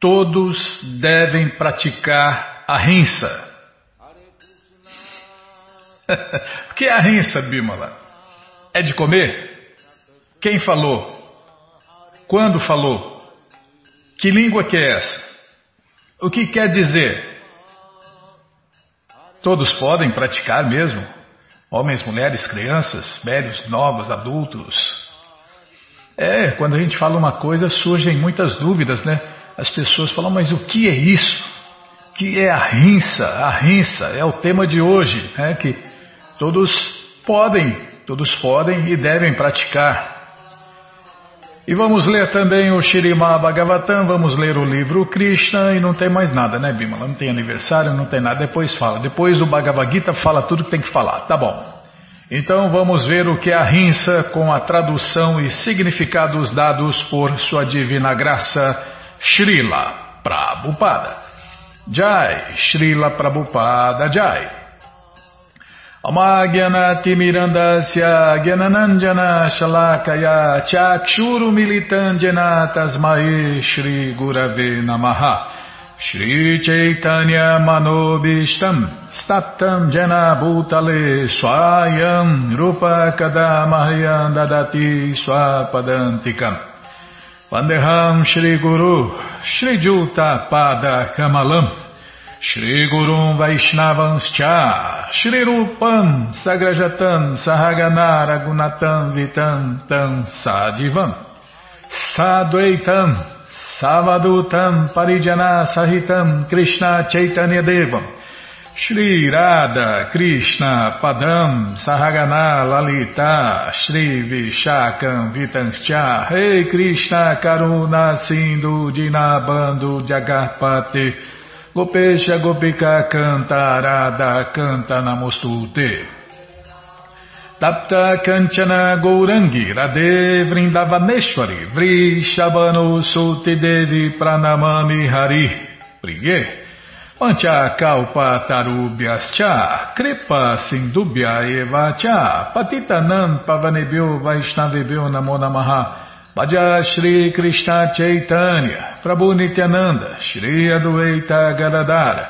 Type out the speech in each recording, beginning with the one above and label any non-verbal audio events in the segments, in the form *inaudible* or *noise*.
todos devem praticar a rinça. o *laughs* que é a rinça, Bimala? É de comer? Quem falou? Quando falou? Que língua que é essa? O que quer dizer? Todos podem praticar mesmo? Homens, mulheres, crianças, velhos, novos, adultos. É, quando a gente fala uma coisa surgem muitas dúvidas, né? As pessoas falam, mas o que é isso? Que é a rinça? A rinça é o tema de hoje, né? Que todos podem, todos podem e devem praticar. E vamos ler também o Shirimá Bhagavatam, vamos ler o livro Krishna e não tem mais nada, né, Bimala? Não tem aniversário, não tem nada. Depois fala. Depois do Bhagavad Gita fala tudo que tem que falar. Tá bom. Então vamos ver o que é a rinça com a tradução e significados dados por Sua Divina Graça, Srila Prabhupada. Jai, Srila Prabhupada Jai. Amagyanatimirandasya Gyananandjana Shalakaya Chakshuru Militandjana Tasmae Shri Gurave Namaha Shri Chaitanya Manobishtam Staptam Jana Bhutale Swayam Rupa Kadamahyam Dadati Swapadantikam Vandeham Shri Guru Shri Juta Pada Kamalam Shri Gurum Vaishnavanscha Shri Rupam Sagrajatam Sahagana Gunatam Vitam Tam Sadivam Sadvaitam Savadutam Parijana Sahitam Krishna Chaitanya Devam Shri Radha Krishna Padam Sahagana Lalita Shri Vishakam Vitanscha Rei Krishna Karuna Sindhu Dinabando Jagarpati Gopesha Gopika Canta Arada Canta Namostute Tapta Kanchana Gourangi Radhe Vrindavaneshwari Vrishabhanu Suti Devi Pranamami Hari Priye Pancha Kalpa Tarubhyascha Kripa Sindubhya Eva Cha. Patitanam Pavanebhyo Vaishnavebhyo Namo Namaha. Bhaja Shri Krishna Chaitanya, Prabhu Nityananda, Shri Adueita Gadadara,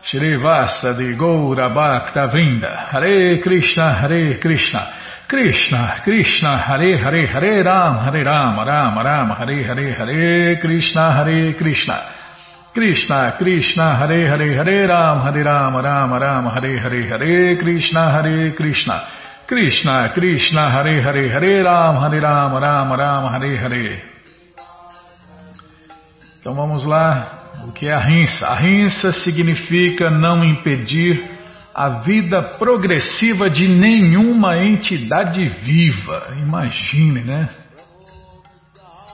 Shri Vasa de Goura Bhakta Vrinda, Hare Krishna, Hare Krishna, Krishna, Krishna, Hare Hare, Hare Ram, Hare Ram, Ram Ram, Hare Hare, Hare Krishna, Hare Krishna, Krishna, Krishna, Hare Hare, Hare Ram, Hare Ram, Ram Ram, Hare Hare, Hare Krishna, Hare Krishna, Krishna, Krishna, Hare Hare, Hare Ram, Hare Ram, Ram Ram, Hare Hare. Então vamos lá, o que é a rinça? A rinça significa não impedir a vida progressiva de nenhuma entidade viva. Imagine, né?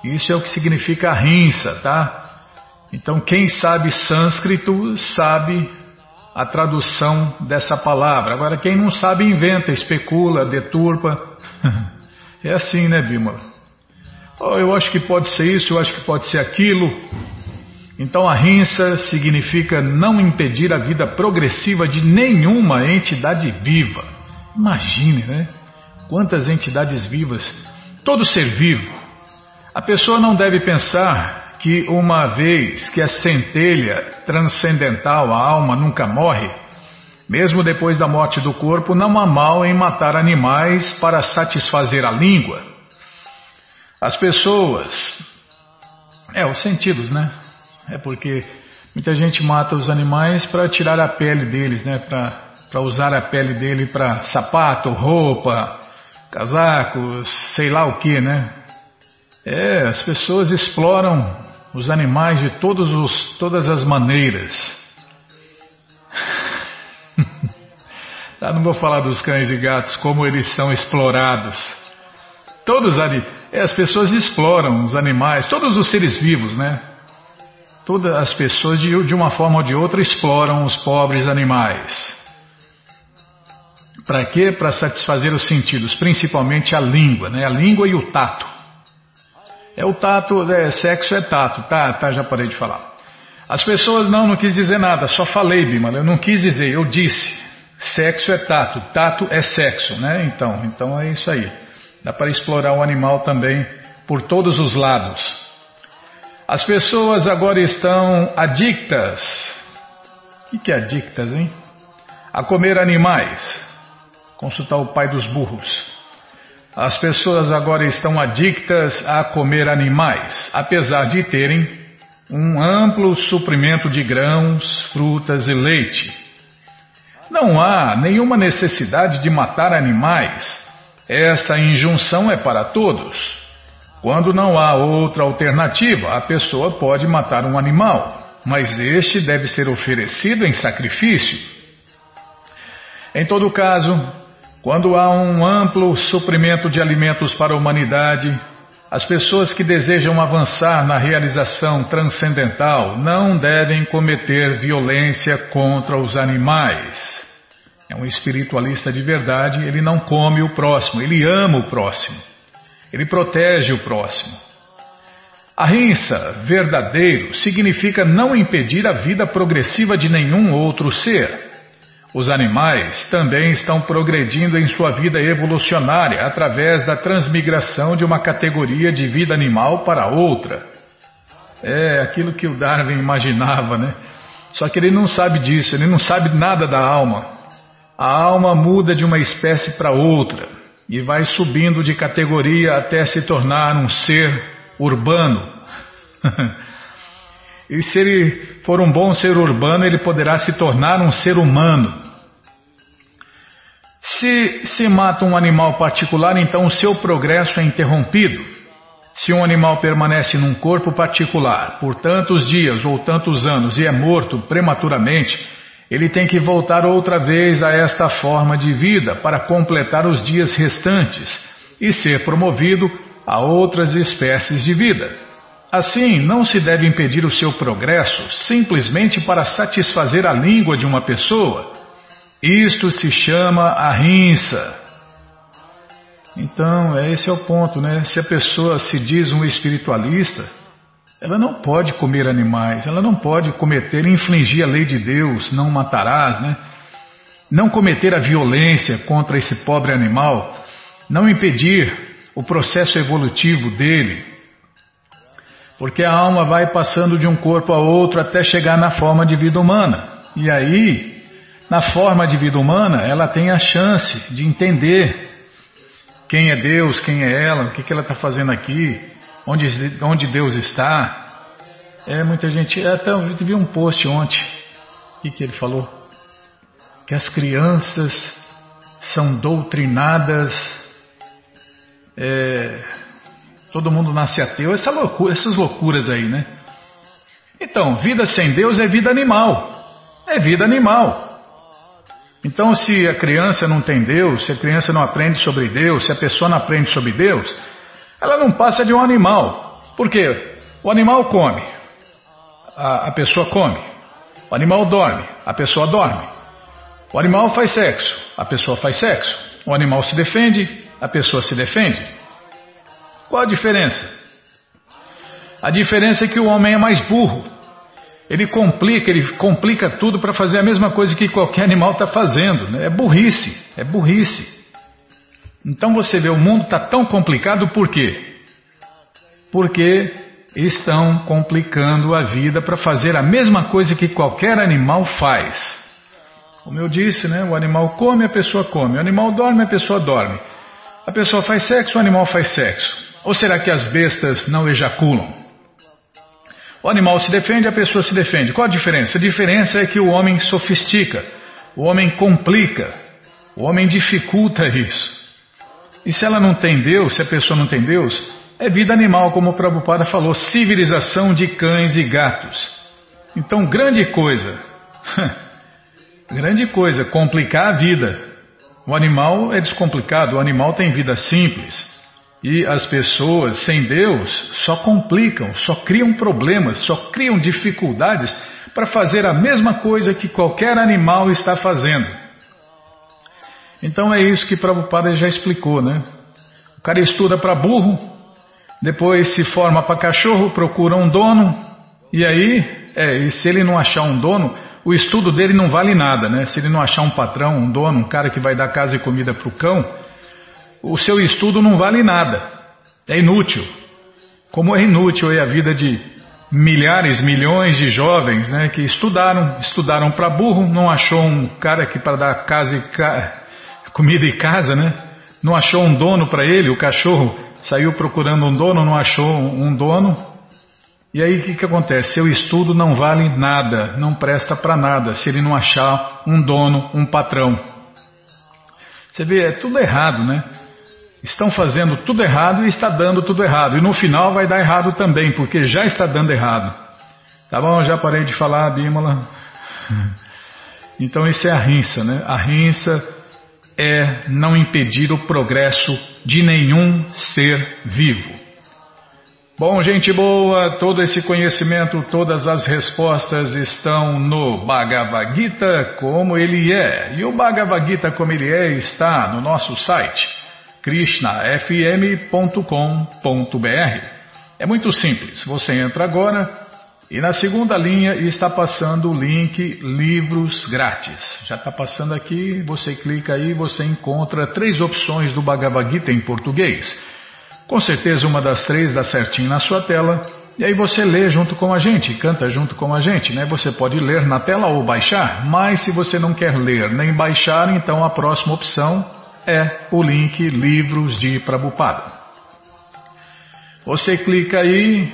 Isso é o que significa a rinça, tá? Então quem sabe sânscrito sabe a tradução dessa palavra. Agora, quem não sabe, inventa, especula, deturpa. *laughs* É assim, né, Bímola? Oh, eu acho que pode ser isso, eu acho que pode ser aquilo. Então, a rinça significa não impedir a vida progressiva de nenhuma entidade viva. Imagine, né? Quantas entidades vivas, todo ser vivo. A pessoa não deve pensar que uma vez que a centelha transcendental, a alma, nunca morre, mesmo depois da morte do corpo, não há mal em matar animais para satisfazer a língua. As pessoas. É, os sentidos, né? É porque muita gente mata os animais para tirar a pele deles, né? Para usar a pele dele para sapato, roupa, casacos, sei lá o que, né? É, as pessoas exploram os animais de todos os, todas as maneiras. *laughs* tá, não vou falar dos cães e gatos, como eles são explorados. Todos ali, é, as pessoas exploram os animais, todos os seres vivos, né? Todas as pessoas, de, de uma forma ou de outra, exploram os pobres animais. Para quê? Para satisfazer os sentidos, principalmente a língua, né? A língua e o tato. É o tato, é, sexo é tato, tá, tá, já parei de falar. As pessoas, não, não quis dizer nada, só falei, Bimala, eu não quis dizer, eu disse. Sexo é tato, tato é sexo, né? Então, então é isso aí. Dá para explorar o animal também por todos os lados. As pessoas agora estão adictas. O que é adictas, hein? A comer animais. Consultar o pai dos burros. As pessoas agora estão adictas a comer animais, apesar de terem um amplo suprimento de grãos, frutas e leite. Não há nenhuma necessidade de matar animais. Esta injunção é para todos. Quando não há outra alternativa, a pessoa pode matar um animal, mas este deve ser oferecido em sacrifício. Em todo caso, quando há um amplo suprimento de alimentos para a humanidade, as pessoas que desejam avançar na realização transcendental não devem cometer violência contra os animais. É um espiritualista de verdade, ele não come o próximo, ele ama o próximo. Ele protege o próximo. Ahimsa, verdadeiro, significa não impedir a vida progressiva de nenhum outro ser. Os animais também estão progredindo em sua vida evolucionária através da transmigração de uma categoria de vida animal para outra. É aquilo que o Darwin imaginava, né? Só que ele não sabe disso, ele não sabe nada da alma. A alma muda de uma espécie para outra e vai subindo de categoria até se tornar um ser urbano. *laughs* e se ele for um bom ser urbano, ele poderá se tornar um ser humano. Se se mata um animal particular, então o seu progresso é interrompido. Se um animal permanece num corpo particular por tantos dias ou tantos anos e é morto prematuramente, ele tem que voltar outra vez a esta forma de vida para completar os dias restantes e ser promovido a outras espécies de vida. Assim, não se deve impedir o seu progresso simplesmente para satisfazer a língua de uma pessoa. Isto se chama ahimsa. Então, esse é o ponto, né? Se a pessoa se diz um espiritualista, ela não pode comer animais, ela não pode cometer, infligir a lei de Deus, não matarás, né? Não cometer a violência contra esse pobre animal, não impedir o processo evolutivo dele, porque a alma vai passando de um corpo a outro até chegar na forma de vida humana. E aí, na forma de vida humana, ela tem a chance de entender quem é Deus, quem é ela, o que, que ela está fazendo aqui, onde, onde Deus está. É, muita gente. É, até eu vi um post ontem. O que, que ele falou? Que as crianças são doutrinadas. É, todo mundo nasce ateu. Essa loucura, essas loucuras aí, né? Então, vida sem Deus é vida animal. É vida animal. Então, se a criança não tem Deus, se a criança não aprende sobre Deus, se a pessoa não aprende sobre Deus, ela não passa de um animal. Por quê? O animal come, a, a pessoa come. O animal dorme, a pessoa dorme. O animal faz sexo, a pessoa faz sexo. O animal se defende, a pessoa se defende. Qual a diferença? A diferença é que o homem é mais burro. Ele complica, ele complica tudo para fazer a mesma coisa que qualquer animal está fazendo. Né? É burrice, é burrice. Então você vê, o mundo está tão complicado por quê? Porque estão complicando a vida para fazer a mesma coisa que qualquer animal faz. Como eu disse, né? O animal come, a pessoa come. O animal dorme, a pessoa dorme. A pessoa faz sexo, o animal faz sexo. Ou será que as bestas não ejaculam? O animal se defende, a pessoa se defende. Qual a diferença? A diferença é que o homem sofistica, o homem complica, o homem dificulta isso. E se ela não tem Deus, se a pessoa não tem Deus, é vida animal, como o Prabhupada falou, civilização de cães e gatos. Então, grande coisa, *laughs* grande coisa, complicar a vida. O animal é descomplicado, o animal tem vida simples. E as pessoas sem Deus só complicam, só criam problemas, só criam dificuldades para fazer a mesma coisa que qualquer animal está fazendo. Então é isso que Prabhupada já explicou, né? O cara estuda para burro, depois se forma para cachorro, procura um dono, e aí, é, e se ele não achar um dono, o estudo dele não vale nada, né? Se ele não achar um patrão, um dono, um cara que vai dar casa e comida para o cão, o seu estudo não vale nada, é inútil. Como é inútil é a vida de milhares, milhões de jovens né, que estudaram, estudaram para burro, não achou um cara que para dar casa e ca... comida e casa, né? Não achou um dono para ele, o cachorro saiu procurando um dono, não achou um dono. E aí o que, que acontece? Seu estudo não vale nada, não presta para nada, se ele não achar um dono, um patrão. Você vê, é tudo errado, né? Estão fazendo tudo errado e está dando tudo errado. E no final vai dar errado também, porque já está dando errado. Tá bom, já parei de falar, Bímola. *laughs* Então isso é a rinça, né? A rinça é não impedir o progresso de nenhum ser vivo. Bom, gente boa, todo esse conhecimento, todas as respostas estão no Bhagavad Gita como ele é. E o Bhagavad Gita como ele é está no nosso site krishnafm.com.br. É muito simples, você entra agora e na segunda linha está passando o link Livros Grátis. Já está passando aqui, você clica aí você encontra três opções do Bhagavad Gita em português. Com certeza uma das três dá certinho na sua tela. E aí você lê junto com a gente, canta junto com a gente, né? Você pode ler na tela ou baixar, mas se você não quer ler nem baixar, então a próxima opção é o link Livros de Prabhupada. Você clica aí,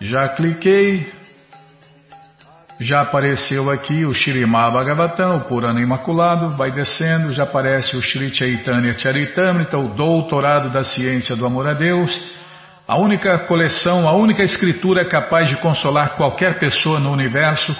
já cliquei, já apareceu aqui o Shirimá Bhagavatam, o Purana Imaculado, vai descendo, já aparece o Sri Chaitanya Charitamrita, o Doutorado da Ciência do Amor a Deus, a única coleção, a única escritura capaz de consolar qualquer pessoa no universo,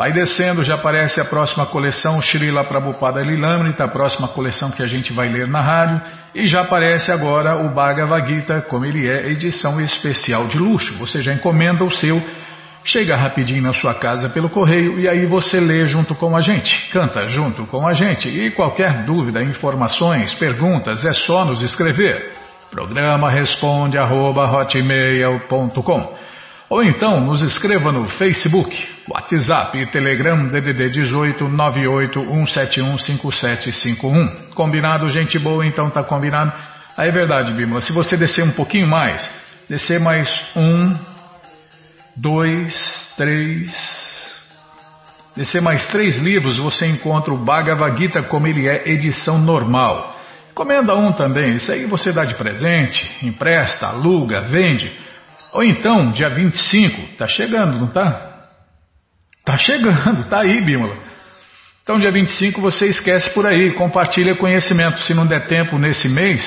Vai descendo, já aparece a próxima coleção, Srila Prabhupada Lilamrita, a próxima coleção que a gente vai ler na rádio, e já aparece agora o Bhagavad Gita, como ele é, edição especial de luxo. Você já encomenda o seu, chega rapidinho na sua casa pelo correio e aí você lê junto com a gente, canta junto com a gente. E qualquer dúvida, informações, perguntas, é só nos escrever. Programa responde arroba, ou então nos escreva no Facebook, WhatsApp e Telegram DDD 18 981715751. Combinado, gente boa? Então tá combinado. Aí é verdade, Bímola. Se você descer um pouquinho mais, descer mais um, dois, três, descer mais três livros, você encontra o Bhagavad Gita como ele é, edição normal. Comenda um também, isso aí você dá de presente, empresta, aluga, vende. Ou então, dia 25, tá chegando, não tá? Tá chegando, tá aí, Bímola. Então, dia 25 você esquece por aí, compartilha conhecimento. Se não der tempo nesse mês,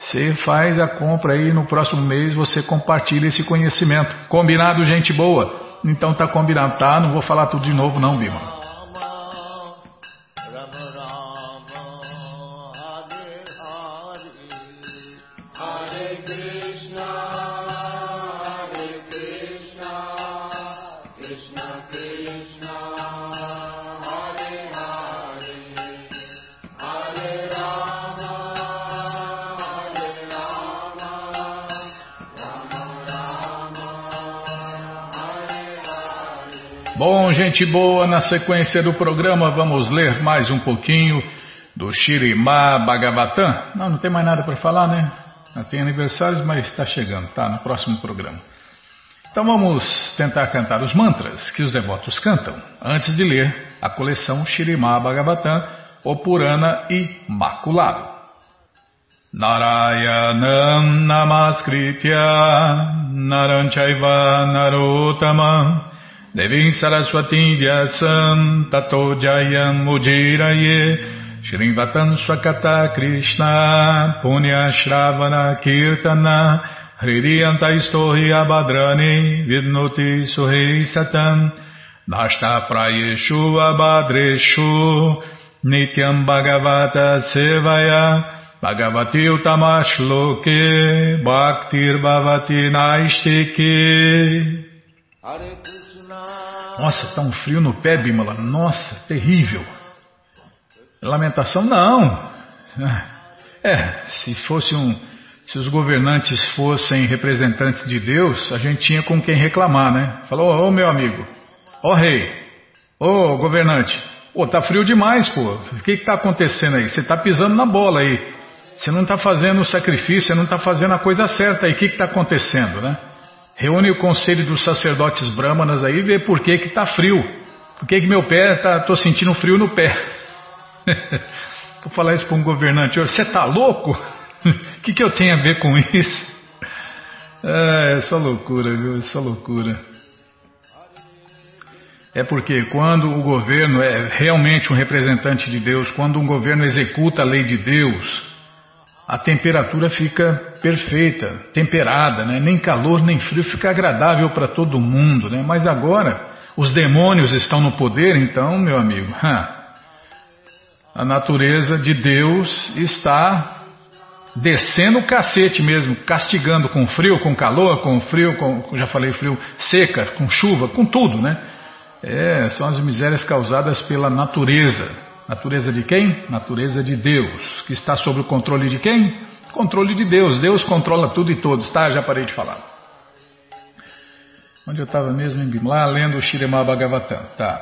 você faz a compra aí no próximo mês, você compartilha esse conhecimento. Combinado, gente boa? Então tá combinado, tá? Não vou falar tudo de novo não, Bímola. Bom, gente boa, na sequência do programa vamos ler mais um pouquinho do Shirimá Bhagavatam. Não, não tem mais nada para falar, né? Tem aniversários, mas está chegando, tá? No próximo programa. Então vamos tentar cantar os mantras que os devotos cantam antes de ler a coleção Shirimá Bhagavatam, o Purana Imaculado. Narayanam Namaskritya Naranchaiva Narotamam Devim Saraswati Vyasam Tato Jayam Ujiraye Shrivatam Swakata Krishna Punya Shravana Kirtana Hridiyanta Istohi Abhadrani Vidnoti Suhei Satam Nashta Prayeshu Abhadreshu Nityam Bhagavata Sevaya Bhagavati Utamashloke Bhaktir Bhavati Naistike Hare nossa, tá um frio no pé, Bimala. Nossa, terrível. Lamentação, não. É, se fosse um, se os governantes fossem representantes de Deus, a gente tinha com quem reclamar, né? Falou, ô oh, meu amigo, ô oh, rei, ô oh, governante, pô, tá frio demais, pô. O que que tá acontecendo aí? Você tá pisando na bola aí. Você não tá fazendo o sacrifício, você não tá fazendo a coisa certa aí. O que que tá acontecendo, né? Reúne o conselho dos sacerdotes brahmanas aí e vê por que que tá frio. Por que que meu pé tá, tô sentindo frio no pé. *laughs* Vou falar isso para um governante. Você tá louco? O *laughs* que, que eu tenho a ver com isso? É, *laughs* é só loucura, viu? É só loucura. É porque quando o governo é realmente um representante de Deus, quando um governo executa a lei de Deus, a temperatura fica perfeita, temperada, né? nem calor nem frio, fica agradável para todo mundo. Né? Mas agora os demônios estão no poder, então, meu amigo, a natureza de Deus está descendo o cacete mesmo, castigando com frio, com calor, com frio, com, já falei frio, seca, com chuva, com tudo, né? É, são as misérias causadas pela natureza. Natureza de quem? Natureza de Deus. Que está sob o controle de quem? Controle de Deus. Deus controla tudo e todos, tá? Já parei de falar. Onde eu estava mesmo? Em Lá lendo o Shirema Bhagavatam. Tá.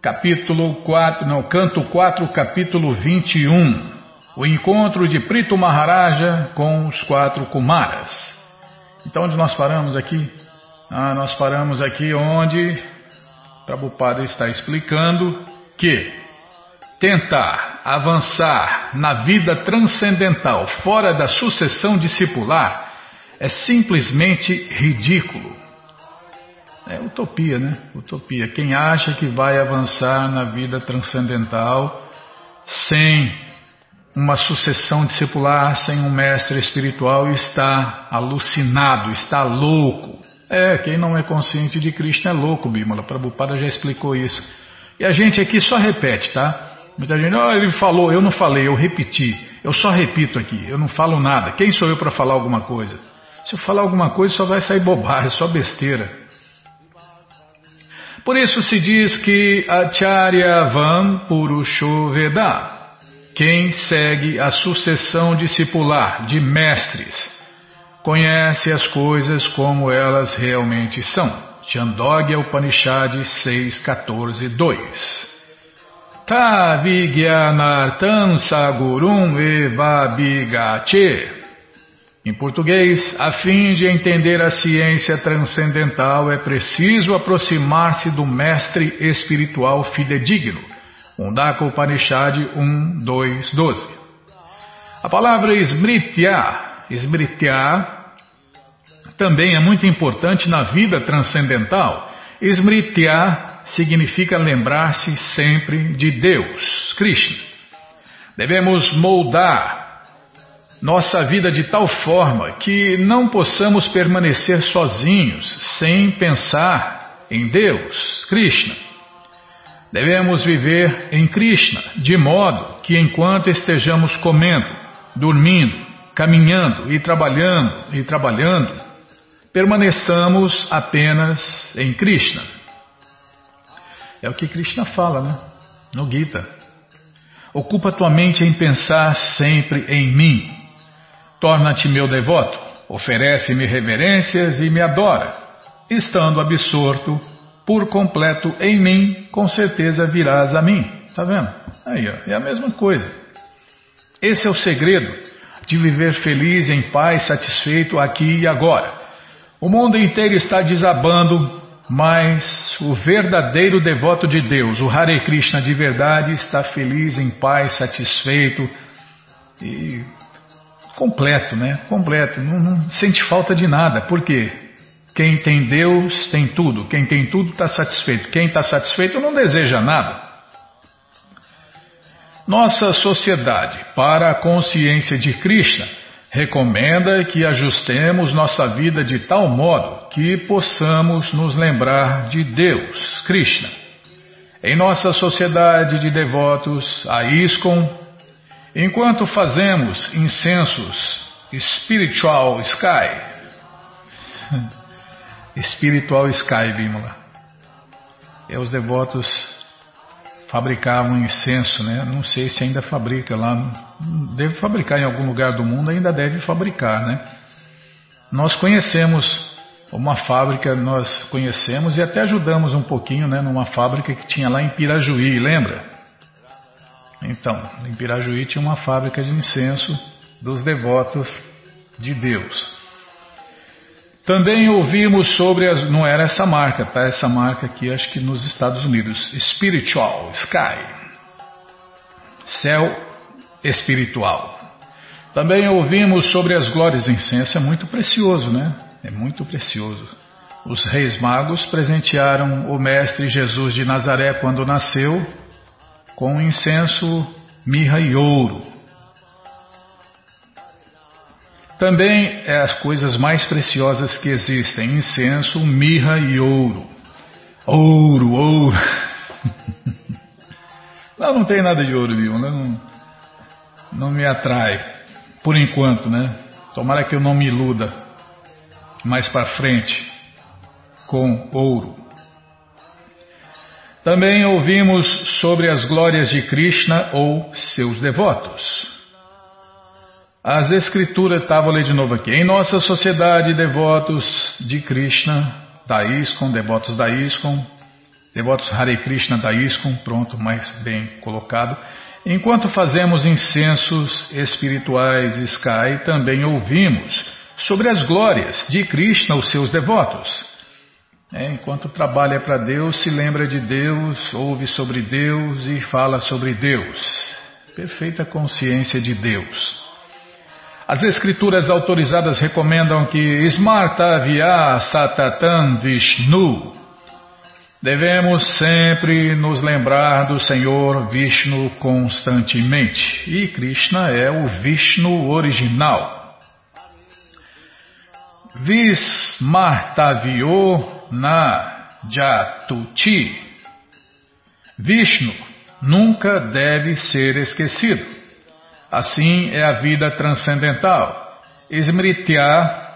Capítulo 4, não, canto 4, capítulo 21 o encontro de Prito Maharaja com os quatro Kumaras. Então, onde nós paramos aqui? Ah, nós paramos aqui onde Prabhupada está explicando que tentar avançar na vida transcendental fora da sucessão discipular é simplesmente ridículo. É utopia, né? Utopia. Quem acha que vai avançar na vida transcendental sem uma sucessão discipular sem um mestre espiritual está alucinado, está louco. É, quem não é consciente de Krishna é louco, Bímola. Prabhupada já explicou isso. E a gente aqui só repete, tá? Muita gente, oh, ele falou, eu não falei, eu repeti. Eu só repito aqui, eu não falo nada. Quem sou eu para falar alguma coisa? Se eu falar alguma coisa, só vai sair bobagem, só besteira. Por isso se diz que Acharya Van Purusho Veda quem segue a sucessão discipular de mestres conhece as coisas como elas realmente são. Chandogya Upanishad 6, 14, 2 Tavigyanartam Sagurum Evabigache Em português, a fim de entender a ciência transcendental é preciso aproximar-se do mestre espiritual fidedigno Mundaka Upanishad 1, 2, 12. A palavra Smritya, Smritya, também é muito importante na vida transcendental. Smritya significa lembrar-se sempre de Deus, Krishna. Devemos moldar nossa vida de tal forma que não possamos permanecer sozinhos sem pensar em Deus, Krishna. Devemos viver em Krishna, de modo que enquanto estejamos comendo, dormindo, caminhando e trabalhando e trabalhando, permaneçamos apenas em Krishna. É o que Krishna fala, né? No Gita. Ocupa tua mente em pensar sempre em mim. Torna-te meu devoto, oferece-me reverências e me adora, estando absorto por completo em mim, com certeza virás a mim. Tá vendo? Aí, ó, é a mesma coisa. Esse é o segredo de viver feliz, em paz, satisfeito aqui e agora. O mundo inteiro está desabando, mas o verdadeiro devoto de Deus, o Hare Krishna de verdade, está feliz, em paz, satisfeito e completo, né? Completo, não, não sente falta de nada. Por quê? Quem tem Deus tem tudo. Quem tem tudo está satisfeito. Quem está satisfeito não deseja nada. Nossa sociedade, para a consciência de Krishna, recomenda que ajustemos nossa vida de tal modo que possamos nos lembrar de Deus, Krishna. Em nossa sociedade de devotos, a ISKCON, enquanto fazemos incensos Spiritual Sky, *laughs* espiritual Sky Bimala. E os devotos fabricavam incenso, né? Não sei se ainda fabrica lá, deve fabricar em algum lugar do mundo, ainda deve fabricar, né? Nós conhecemos uma fábrica, nós conhecemos e até ajudamos um pouquinho, né? Numa fábrica que tinha lá em Pirajuí, lembra? Então, em Pirajuí tinha uma fábrica de incenso dos devotos de Deus. Também ouvimos sobre as. Não era essa marca, tá? Essa marca aqui, acho que nos Estados Unidos. Spiritual, Sky. Céu espiritual. Também ouvimos sobre as glórias. Incenso é muito precioso, né? É muito precioso. Os reis magos presentearam o Mestre Jesus de Nazaré quando nasceu com incenso, mirra e ouro. Também é as coisas mais preciosas que existem: incenso, mirra e ouro. Ouro, ouro. *laughs* Não, não tem nada de ouro nenhum, né? não, não me atrai, por enquanto, né? Tomara que eu não me iluda mais para frente com ouro. Também ouvimos sobre as glórias de Krishna ou seus devotos. As escrituras, estava lendo de novo aqui. Em nossa sociedade, devotos de Krishna, da ISKCON, devotos da ISKCON, devotos Hare Krishna da ISKCON, pronto, mais bem colocado. Enquanto fazemos incensos espirituais Sky, também ouvimos sobre as glórias de Krishna, os seus devotos. É, enquanto trabalha para Deus, se lembra de Deus, ouve sobre Deus e fala sobre Deus. Perfeita consciência de Deus. As escrituras autorizadas recomendam que Smarta Vya Satatan Vishnu. Devemos sempre nos lembrar do Senhor Vishnu constantemente. E Krishna é o Vishnu original. Vismartavyo na Jatuti. Vishnu nunca deve ser esquecido. Assim é a vida transcendental. Smritya,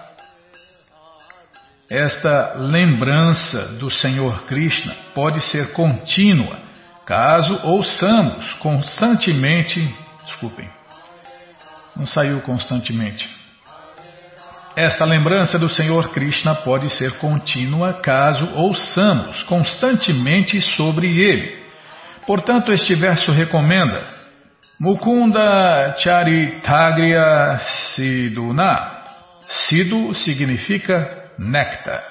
esta lembrança do Senhor Krishna pode ser contínua, caso ouçamos constantemente, desculpem, não saiu constantemente esta lembrança do Senhor Krishna pode ser contínua caso ouçamos constantemente sobre ele. Portanto, este verso recomenda Mukunda Charitagriya Siduna. Sidu significa néctar.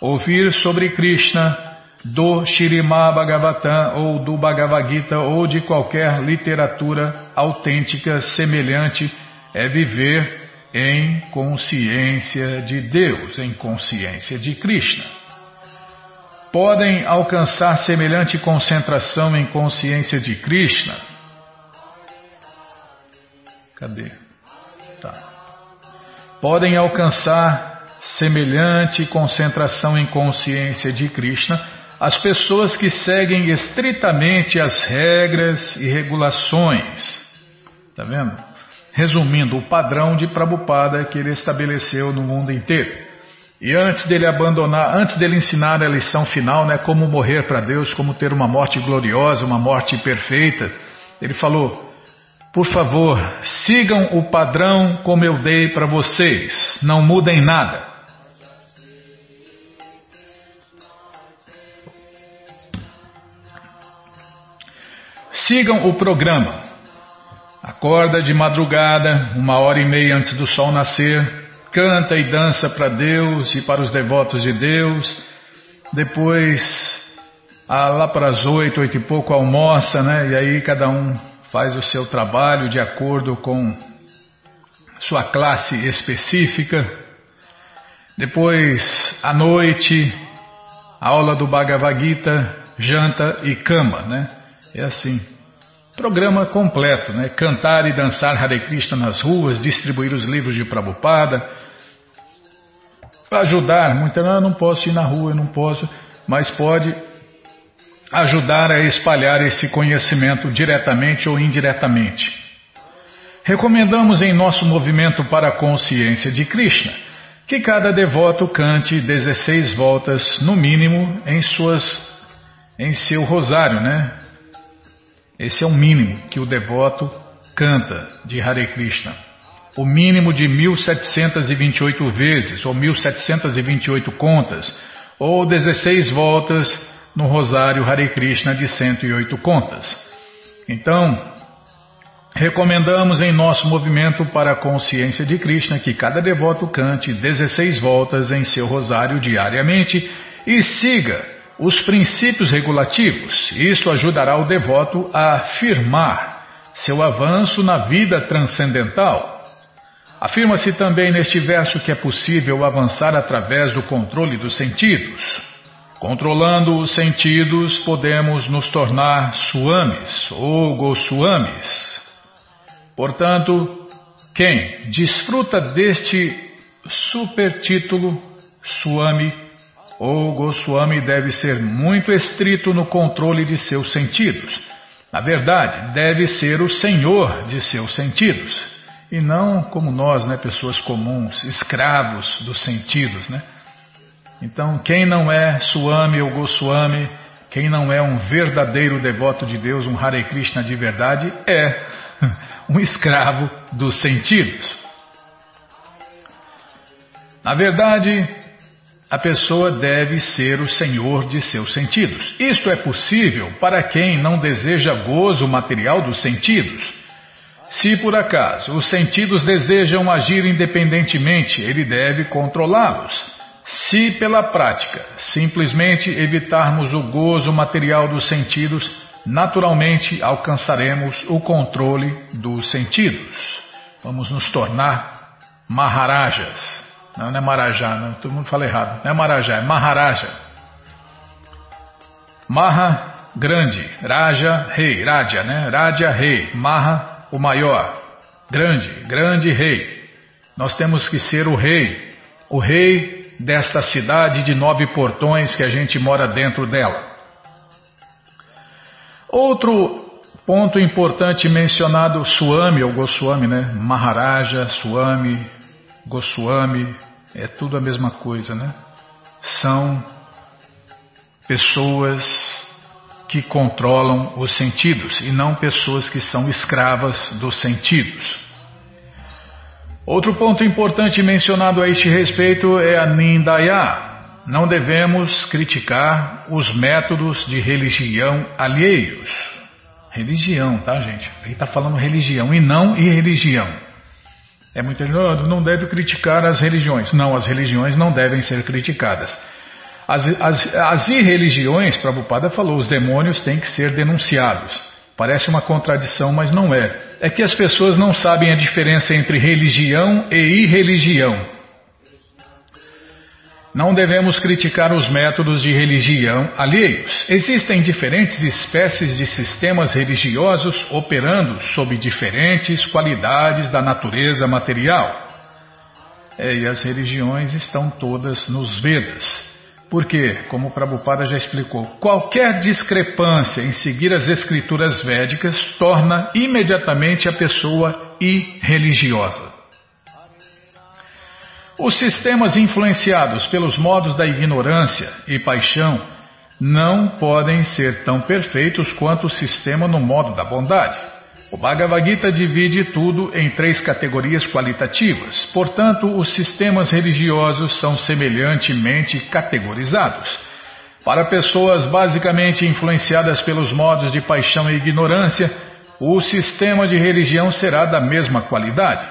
Ouvir sobre Krishna do Shirimá Bhagavatam ou do Bhagavad Gita ou de qualquer literatura autêntica semelhante é viver em consciência de Deus, em consciência de Krishna. Podem alcançar semelhante concentração em consciência de Krishna. Cadê? Tá. Podem alcançar semelhante concentração em consciência de Krishna as pessoas que seguem estritamente as regras e regulações. Tá vendo? Resumindo, o padrão de Prabhupada que ele estabeleceu no mundo inteiro. E antes dele abandonar, antes dele ensinar a lição final, né, como morrer para Deus, como ter uma morte gloriosa, uma morte perfeita, ele falou: por favor, sigam o padrão como eu dei para vocês, não mudem nada. Sigam o programa. Acorda de madrugada, uma hora e meia antes do sol nascer, canta e dança para Deus e para os devotos de Deus. Depois, lá para as oito, oito e pouco, almoça, né? E aí cada um faz o seu trabalho de acordo com sua classe específica. Depois, à noite, aula do Bhagavad Gita, janta e cama, né? É assim. Programa completo, né? Cantar e dançar Hare Krishna nas ruas, distribuir os livros de Prabhupada, ajudar, muita não, eu não posso ir na rua, eu não posso, mas pode ajudar a espalhar esse conhecimento diretamente ou indiretamente. Recomendamos em nosso movimento para a consciência de Krishna que cada devoto cante 16 voltas no mínimo em suas em seu rosário, né? Esse é o mínimo que o devoto canta de Hare Krishna. O mínimo de 1728 vezes, ou 1728 contas, ou 16 voltas no rosário Hare Krishna de 108 contas. Então, recomendamos em nosso movimento para a consciência de Krishna que cada devoto cante 16 voltas em seu rosário diariamente e siga os princípios regulativos. Isto ajudará o devoto a afirmar seu avanço na vida transcendental. Afirma-se também neste verso que é possível avançar através do controle dos sentidos. Controlando os sentidos, podemos nos tornar suames ou goswamis. Portanto, quem desfruta deste supertítulo, suami ou Goswami deve ser muito estrito no controle de seus sentidos. Na verdade, deve ser o senhor de seus sentidos. E não como nós, né, pessoas comuns, escravos dos sentidos, né? Então, quem não é Swami ou Goswami, quem não é um verdadeiro devoto de Deus, um Hare Krishna de verdade, é *laughs* um escravo dos sentidos. Na verdade, a pessoa deve ser o senhor de seus sentidos. Isto é possível para quem não deseja gozo material dos sentidos. Se por acaso os sentidos desejam agir independentemente, ele deve controlá-los. Se pela prática simplesmente evitarmos o gozo material dos sentidos, naturalmente alcançaremos o controle dos sentidos. Vamos nos tornar Maharajas. Não, não é Marajá, não. Todo mundo fala errado. Não é Marajá, é Maharaja. Maha, grande. Raja, rei. Raja, né? Raja, rei. Maha, o maior. Grande, grande rei. Nós temos que ser o rei. O rei desta cidade de nove portões que a gente mora dentro dela. Outro ponto importante mencionado, Swami ou Goswami, né? Maharaja, Swami, Goswami, é tudo a mesma coisa, né? São pessoas que controlam os sentidos e não pessoas que são escravas dos sentidos. Outro ponto importante mencionado a este respeito é a Nindaya. Não devemos criticar os métodos de religião alheios. Religião, tá, gente? Ele está falando religião e não irreligião. É oh, não deve criticar as religiões. Não, as religiões não devem ser criticadas. As, as, as irreligiões, Prabhupada falou, os demônios têm que ser denunciados. Parece uma contradição, mas não é. É que as pessoas não sabem a diferença entre religião e irreligião. Não devemos criticar os métodos de religião alheios. Existem diferentes espécies de sistemas religiosos operando sob diferentes qualidades da natureza material. É, e as religiões estão todas nos Vedas. Porque, como o Prabhupada já explicou, qualquer discrepância em seguir as escrituras védicas torna imediatamente a pessoa irreligiosa. Os sistemas influenciados pelos modos da ignorância e paixão não podem ser tão perfeitos quanto o sistema no modo da bondade. O Bhagavad Gita divide tudo em três categorias qualitativas, portanto, os sistemas religiosos são semelhantemente categorizados. Para pessoas basicamente influenciadas pelos modos de paixão e ignorância, o sistema de religião será da mesma qualidade.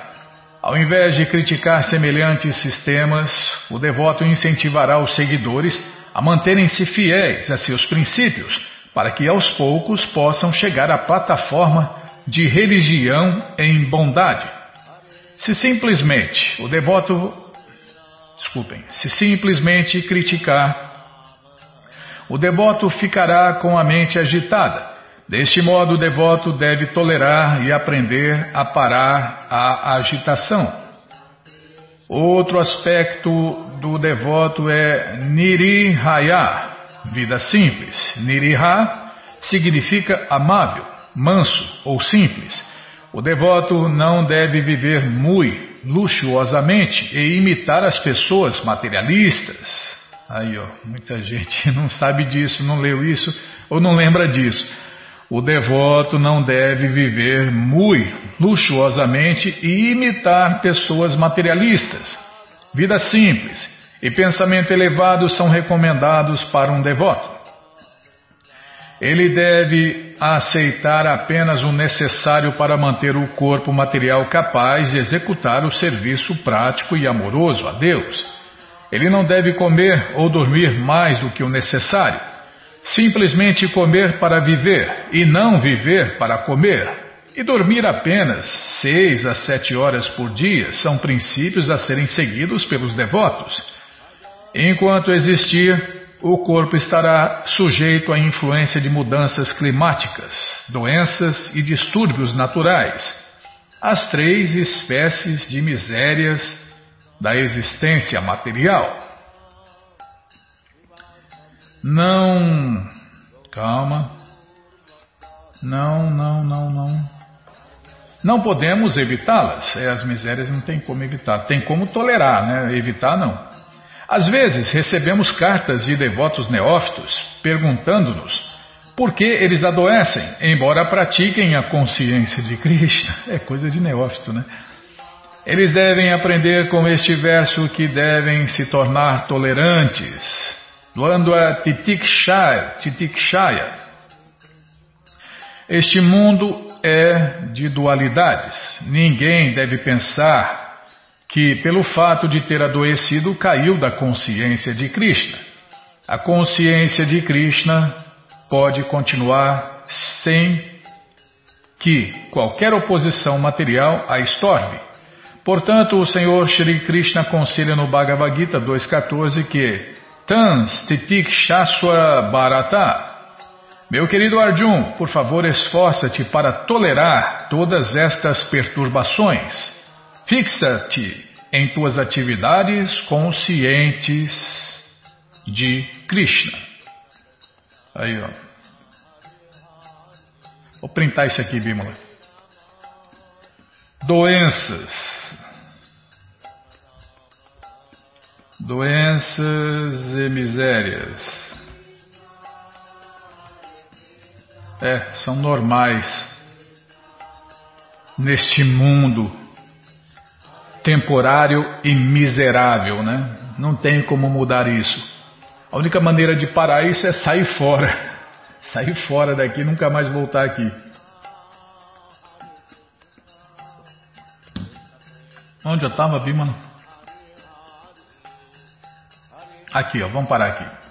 Ao invés de criticar semelhantes sistemas, o devoto incentivará os seguidores a manterem-se fiéis a seus princípios, para que aos poucos possam chegar à plataforma de religião em bondade. Se simplesmente o devoto, desculpem, se simplesmente criticar, o devoto ficará com a mente agitada Deste modo, o devoto deve tolerar e aprender a parar a agitação. Outro aspecto do devoto é Nirihaya, vida simples. Niriha significa amável, manso ou simples. O devoto não deve viver muito luxuosamente e imitar as pessoas materialistas. Aí, ó, muita gente *laughs* não sabe disso, não leu isso ou não lembra disso. O devoto não deve viver muito luxuosamente e imitar pessoas materialistas. Vida simples e pensamento elevado são recomendados para um devoto. Ele deve aceitar apenas o necessário para manter o corpo material capaz de executar o serviço prático e amoroso a Deus. Ele não deve comer ou dormir mais do que o necessário. Simplesmente comer para viver e não viver para comer. E dormir apenas seis a sete horas por dia são princípios a serem seguidos pelos devotos. Enquanto existir o corpo estará sujeito à influência de mudanças climáticas, doenças e distúrbios naturais, as três espécies de misérias da existência material. Não. Calma. Não, não, não, não. Não podemos evitá-las. É, as misérias não tem como evitar. Tem como tolerar, né? Evitar não. Às vezes recebemos cartas de devotos neófitos perguntando-nos por que eles adoecem, embora pratiquem a consciência de Krishna. *laughs* É coisa de neófito, né? Eles devem aprender com este verso que devem se tornar tolerantes. Doando Titikshaya, Titikshaya. Este mundo é de dualidades. Ninguém deve pensar que, pelo fato de ter adoecido, caiu da consciência de Krishna. A consciência de Krishna pode continuar sem que qualquer oposição material a estorve. Portanto, o Senhor Shri Krishna aconselha no Bhagavad Gita 2.14 que Tans titik shaswa bharata meu querido Arjun, por favor, esforça-te para tolerar todas estas perturbações. Fixa-te em tuas atividades conscientes de Krishna. Aí, ó. Vou printar isso aqui, Bímola. Doenças. Doenças e misérias. É, são normais neste mundo temporário e miserável, né? Não tem como mudar isso. A única maneira de parar isso é sair fora. *laughs* Sair fora daqui nunca mais voltar aqui. Onde eu estava, Bimano? Aqui, ó, vamos parar aqui.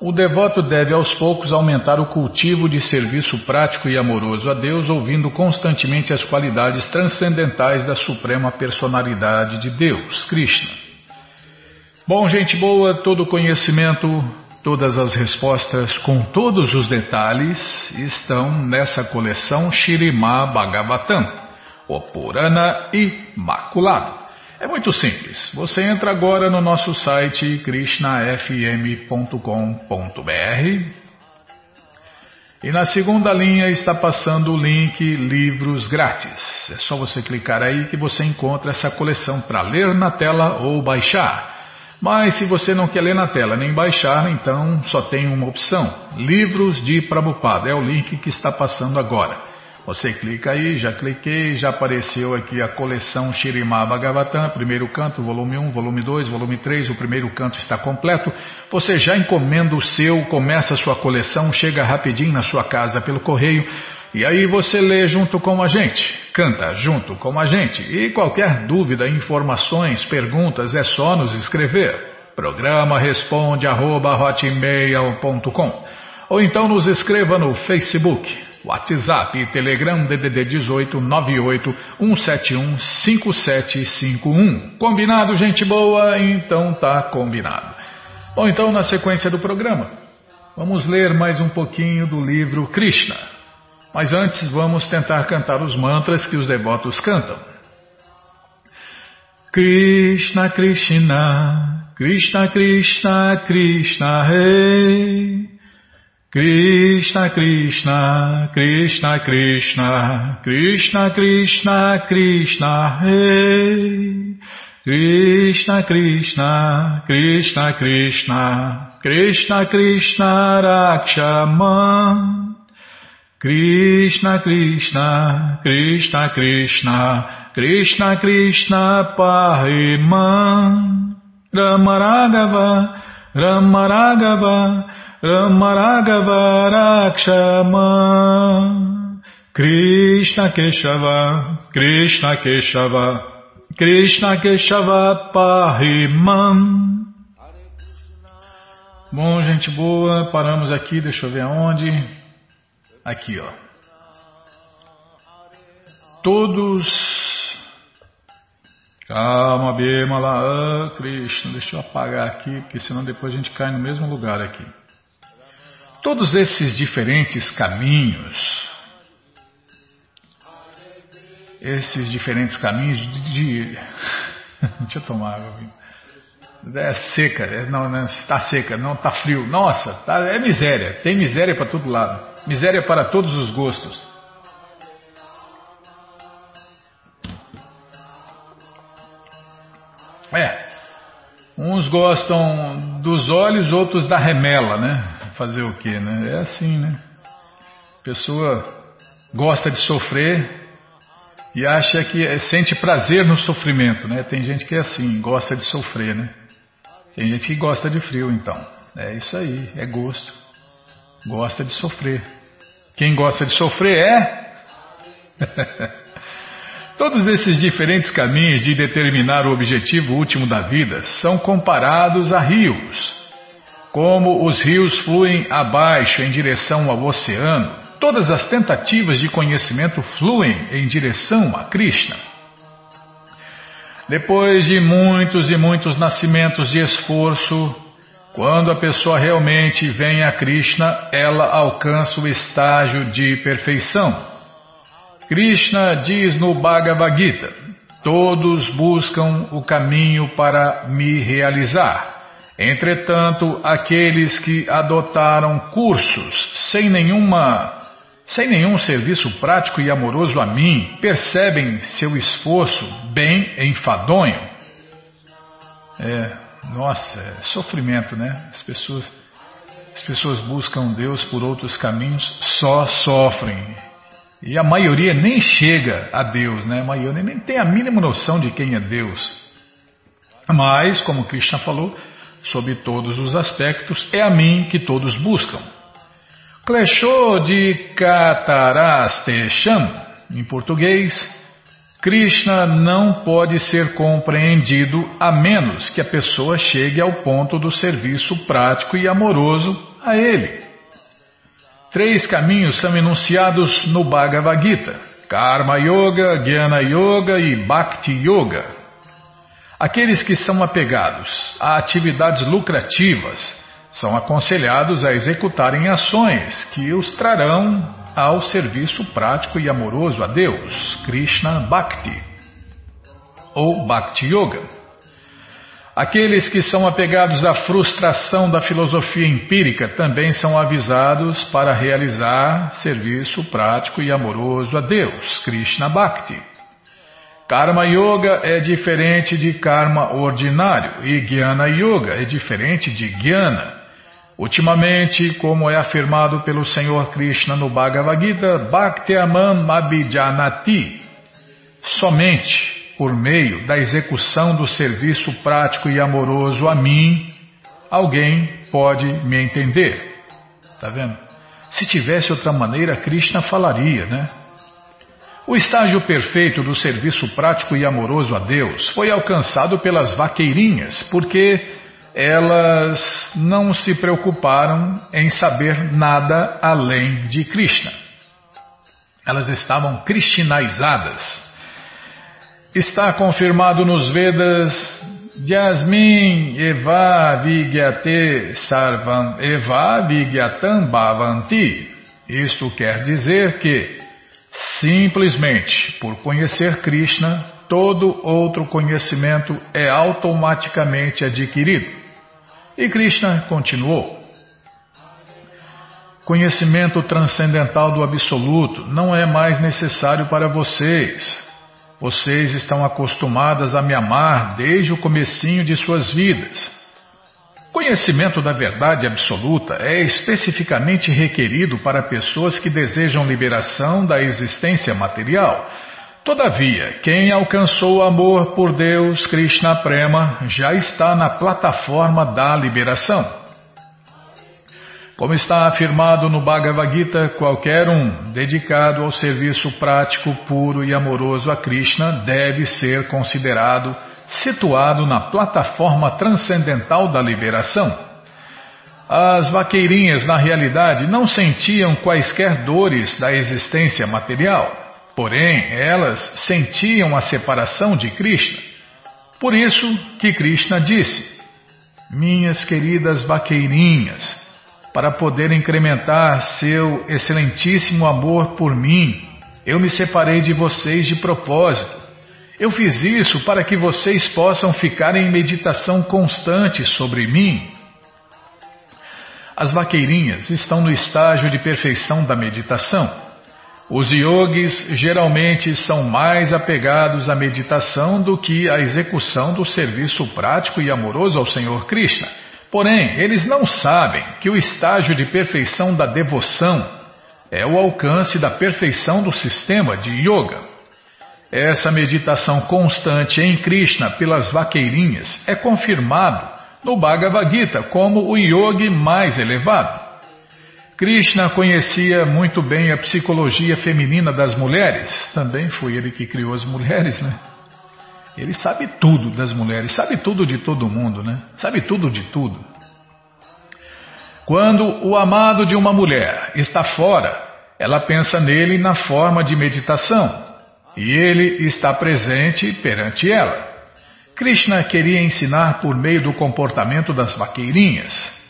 O devoto deve aos poucos aumentar o cultivo de serviço prático e amoroso a Deus, ouvindo constantemente as qualidades transcendentais da Suprema Personalidade de Deus, Krishna. Bom, gente boa, todo conhecimento, todas as respostas com todos os detalhes estão nessa coleção Shirimá Bhagavatam, o Purana Imaculado. É muito simples. Você entra agora no nosso site krishnafm.com.br e na segunda linha está passando o link Livros Grátis. É só você clicar aí que você encontra essa coleção para ler na tela ou baixar. Mas se você não quer ler na tela nem baixar, então só tem uma opção: Livros de Prabhupada. É o link que está passando agora. Você clica aí, já cliquei, já apareceu aqui a coleção Shirimá Bhagavatam, primeiro canto, volume 1, volume 2, volume 3, o primeiro canto está completo. Você já encomenda o seu, começa a sua coleção, chega rapidinho na sua casa pelo correio e aí você lê junto com a gente, canta junto com a gente. E qualquer dúvida, informações, perguntas, é só nos escrever. Programa responde arroba, ou então nos escreva no Facebook WhatsApp e Telegram DDD 18 98 171 5751. Combinado, gente boa? Então tá combinado. Bom, então na sequência do programa, vamos ler mais um pouquinho do livro Krishna. Mas antes vamos tentar cantar os mantras que os devotos cantam. Krishna Krishna Krishna Krishna Krishna Rei Krishna Krishna Krishna Krishna Krishna Krishna Krishna Hey Krishna Krishna Krishna Krishna Krishna Krishna Rakshama Krishna Krishna Krishna Krishna Krishna Krishna Pahima Ramaragava Ramaragava Ramaragava Rakshama Krishna Keshava Krishna Keshava Krishna Keshava Pahimam Bom, gente boa, paramos aqui, deixa eu ver aonde. Aqui, ó. Todos. Calma, Bimala, ah, Krishna, deixa eu apagar aqui, porque senão depois a gente cai no mesmo lugar aqui. Todos esses diferentes caminhos, esses diferentes caminhos de. de... *laughs* Deixa eu tomar água. É seca, é, não, não está seca, não está frio. Nossa, tá, é miséria. Tem miséria para todo lado. Miséria para todos os gostos. É. Uns gostam dos olhos, outros da remela, né? Fazer o que, né? É assim, né? A pessoa gosta de sofrer e acha que é, sente prazer no sofrimento, né? Tem gente que é assim, gosta de sofrer, né? Tem gente que gosta de frio, então. É isso aí, é gosto. Gosta de sofrer. Quem gosta de sofrer é. *laughs* Todos esses diferentes caminhos de determinar o objetivo último da vida são comparados a rios. Como os rios fluem abaixo em direção ao oceano, todas as tentativas de conhecimento fluem em direção a Krishna. Depois de muitos e muitos nascimentos de esforço, quando a pessoa realmente vem a Krishna, ela alcança o estágio de perfeição. Krishna diz no Bhagavad Gita: Todos buscam o caminho para me realizar. Entretanto, aqueles que adotaram cursos sem nenhuma sem nenhum serviço prático e amoroso a mim, percebem seu esforço bem enfadonho. É, nossa, é sofrimento, né? As pessoas, as pessoas buscam Deus por outros caminhos, só sofrem. E a maioria nem chega a Deus, né? A maioria nem tem a mínima noção de quem é Deus. Mas, como Krishna falou, sob todos os aspectos, é a mim que todos buscam. Klesho de Katarastesham, em português, Krishna não pode ser compreendido a menos que a pessoa chegue ao ponto do serviço prático e amoroso a ele. Três caminhos são enunciados no Bhagavad Gita: Karma Yoga, Jnana Yoga e Bhakti Yoga. Aqueles que são apegados a atividades lucrativas são aconselhados a executarem ações que os trarão ao serviço prático e amoroso a Deus, Krishna Bhakti, ou Bhakti Yoga. Aqueles que são apegados à frustração da filosofia empírica também são avisados para realizar serviço prático e amoroso a Deus, Krishna Bhakti. Karma Yoga é diferente de karma ordinário e Jnana Yoga é diferente de Jnana. Ultimamente, como é afirmado pelo Senhor Krishna no Bhagavad Gita, Bhaktiamam Abhijanati, somente por meio da execução do serviço prático e amoroso a mim, alguém pode me entender. Tá vendo? Se tivesse outra maneira, Krishna falaria, né? O estágio perfeito do serviço prático e amoroso a Deus foi alcançado pelas vaqueirinhas, porque elas não se preocuparam em saber nada além de Krishna. Elas estavam krishnaizadas. Está confirmado nos Vedas Jasmin eva vigyate sarvam eva vigyatam bhavanti. Isto quer dizer que Simplesmente por conhecer Krishna, todo outro conhecimento é automaticamente adquirido. E Krishna continuou: Conhecimento transcendental do Absoluto não é mais necessário para vocês. Vocês estão acostumadas a me amar desde o comecinho de suas vidas. Conhecimento da verdade absoluta é especificamente requerido para pessoas que desejam liberação da existência material. Todavia, quem alcançou o amor por Deus, Krishna Prema, já está na plataforma da liberação. Como está afirmado no Bhagavad Gita, qualquer um dedicado ao serviço prático, puro e amoroso a Krishna deve ser considerado situado na plataforma transcendental da liberação. As vaqueirinhas, na realidade, não sentiam quaisquer dores da existência material, porém elas sentiam a separação de Krishna. Por isso que Krishna disse: Minhas queridas vaqueirinhas, para poder incrementar seu excelentíssimo amor por mim. Eu me separei de vocês de propósito. Eu fiz isso para que vocês possam ficar em meditação constante sobre mim. As vaqueirinhas estão no estágio de perfeição da meditação. Os yogis geralmente são mais apegados à meditação do que à execução do serviço prático e amoroso ao Senhor Krishna. Porém, eles não sabem que o estágio de perfeição da devoção é o alcance da perfeição do sistema de yoga. Essa meditação constante em Krishna pelas vaqueirinhas é confirmado no Bhagavad Gita como o yogi mais elevado. Krishna conhecia muito bem a psicologia feminina das mulheres, também foi ele que criou as mulheres, né? Ele sabe tudo das mulheres, sabe tudo de todo mundo, né? Sabe tudo de tudo. Quando o amado de uma mulher está fora, ela pensa nele na forma de meditação e ele está presente perante ela. Krishna queria ensinar por meio do comportamento das vaqueirinhas.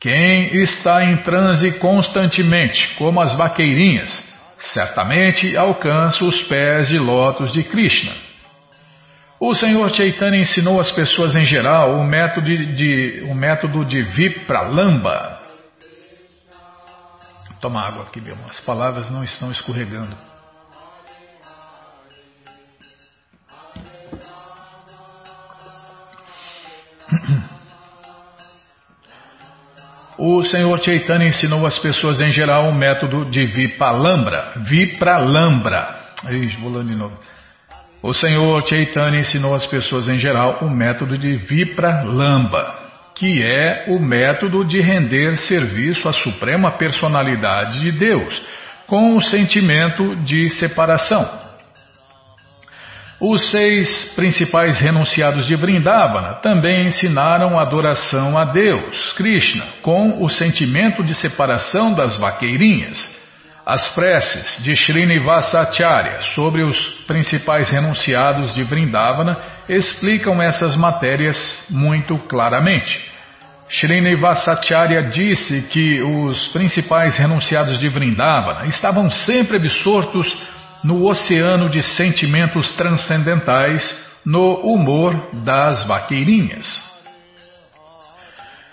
Quem está em transe constantemente, como as vaqueirinhas, certamente alcança os pés de lótus de Krishna. O Senhor Chaitanya ensinou às pessoas em geral o método de, o método de Vipralamba. Toma água aqui, meu. As palavras não estão escorregando. O Senhor Chaitanya ensinou às pessoas em geral o método de Vipalambra. Vipralambra. O Senhor Chaitanya ensinou às pessoas em geral o método de Vipralamba, que é o método de render serviço à Suprema Personalidade de Deus, com o sentimento de separação. Os seis principais renunciados de Vrindavana também ensinaram adoração a Deus, Krishna, com o sentimento de separação das vaqueirinhas. As preces de Srinivasacharya sobre os principais renunciados de Vrindavana explicam essas matérias muito claramente. Srinivasacharya disse que os principais renunciados de Vrindavana estavam sempre absortos no oceano de sentimentos transcendentais, no humor das vaqueirinhas.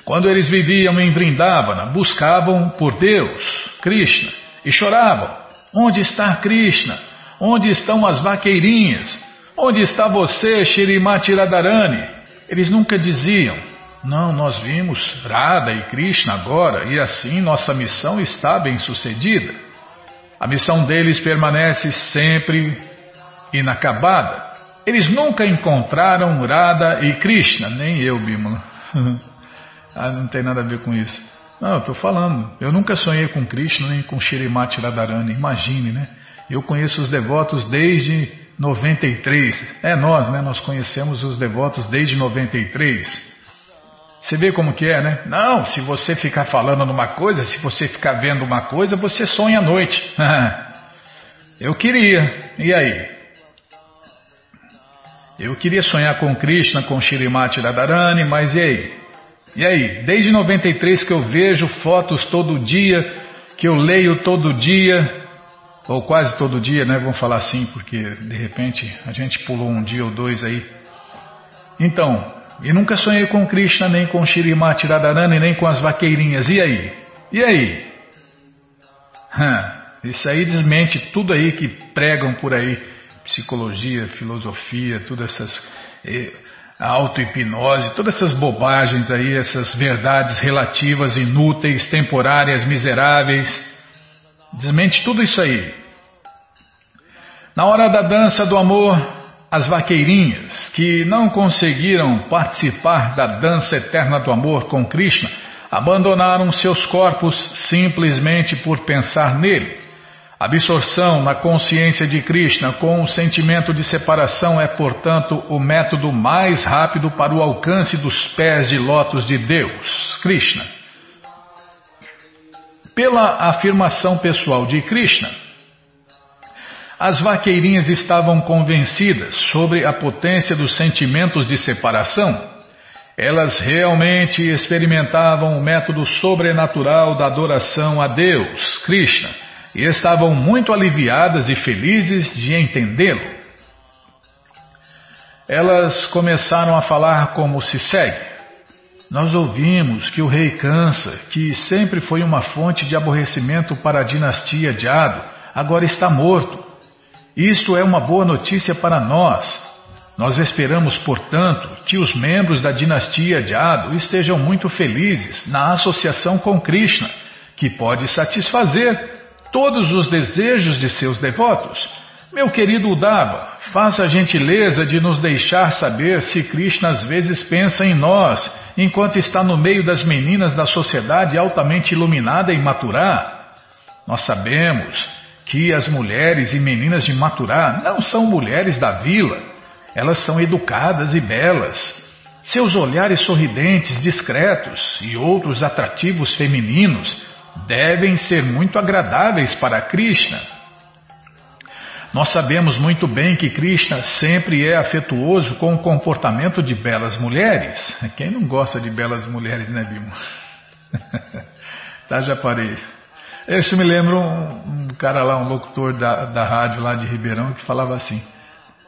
Quando eles viviam em Vrindavana, buscavam por Deus, Krishna, e choravam: Onde está Krishna? Onde estão as vaqueirinhas? Onde está você, Shirimati Radharani? Eles nunca diziam: Não, nós vimos Radha e Krishna agora e assim nossa missão está bem sucedida. A missão deles permanece sempre inacabada. Eles nunca encontraram Radha e Krishna, nem eu, Bimala. *laughs* ah, não tem nada a ver com isso. Não, eu estou falando. Eu nunca sonhei com Krishna nem com Shirimati Radharani. Imagine, né? Eu conheço os devotos desde 93. É nós, né? Nós conhecemos os devotos desde 93. Você vê como que é, né? Não, se você ficar falando numa coisa, se você ficar vendo uma coisa, você sonha à noite. *laughs* eu queria. E aí? Eu queria sonhar com Krishna, com Shirimati Radharani, mas e aí? E aí, desde 93 que eu vejo fotos todo dia, que eu leio todo dia, ou quase todo dia, né? Vamos falar assim, porque de repente a gente pulou um dia ou dois aí. Então, e nunca sonhei com Krishna, nem com Shirimati Radharani, nem com as vaqueirinhas. E aí? E aí? Isso aí desmente tudo aí que pregam por aí. Psicologia, filosofia, todas essas. Auto-hipnose, todas essas bobagens aí, essas verdades relativas, inúteis, temporárias, miseráveis. Desmente tudo isso aí. Na hora da dança do amor, as vaqueirinhas, que não conseguiram participar da dança eterna do amor com Krishna, abandonaram seus corpos simplesmente por pensar nele. Absorção na consciência de Krishna com o sentimento de separação é, portanto, o método mais rápido para o alcance dos pés de lótus de Deus, Krishna. Pela afirmação pessoal de Krishna, as vaqueirinhas estavam convencidas sobre a potência dos sentimentos de separação. Elas realmente experimentavam o método sobrenatural da adoração a Deus, Krishna e estavam muito aliviadas e felizes de entendê-lo. Elas começaram a falar como se segue. Nós ouvimos que o rei Kansa, que sempre foi uma fonte de aborrecimento para a dinastia de Ado, agora está morto. Isto é uma boa notícia para nós. Nós esperamos, portanto, que os membros da dinastia de Ado estejam muito felizes na associação com Krishna, que pode satisfazer todos os desejos de seus devotos. Meu querido Udava, faça a gentileza de nos deixar saber se Krishna às vezes pensa em nós, enquanto está no meio das meninas da sociedade altamente iluminada em Maturá. Nós sabemos que as mulheres e meninas de Maturá não são mulheres da vila. Elas são educadas e belas. Seus olhares sorridentes, discretos e outros atrativos femininos devem ser muito agradáveis para Krishna. Nós sabemos muito bem que Krishna sempre é afetuoso com o comportamento de belas mulheres. Quem não gosta de belas mulheres, né, Bimo? *laughs* tá, já parei. Isso me lembra um, um, cara lá, um locutor da, da rádio lá de Ribeirão, que falava assim.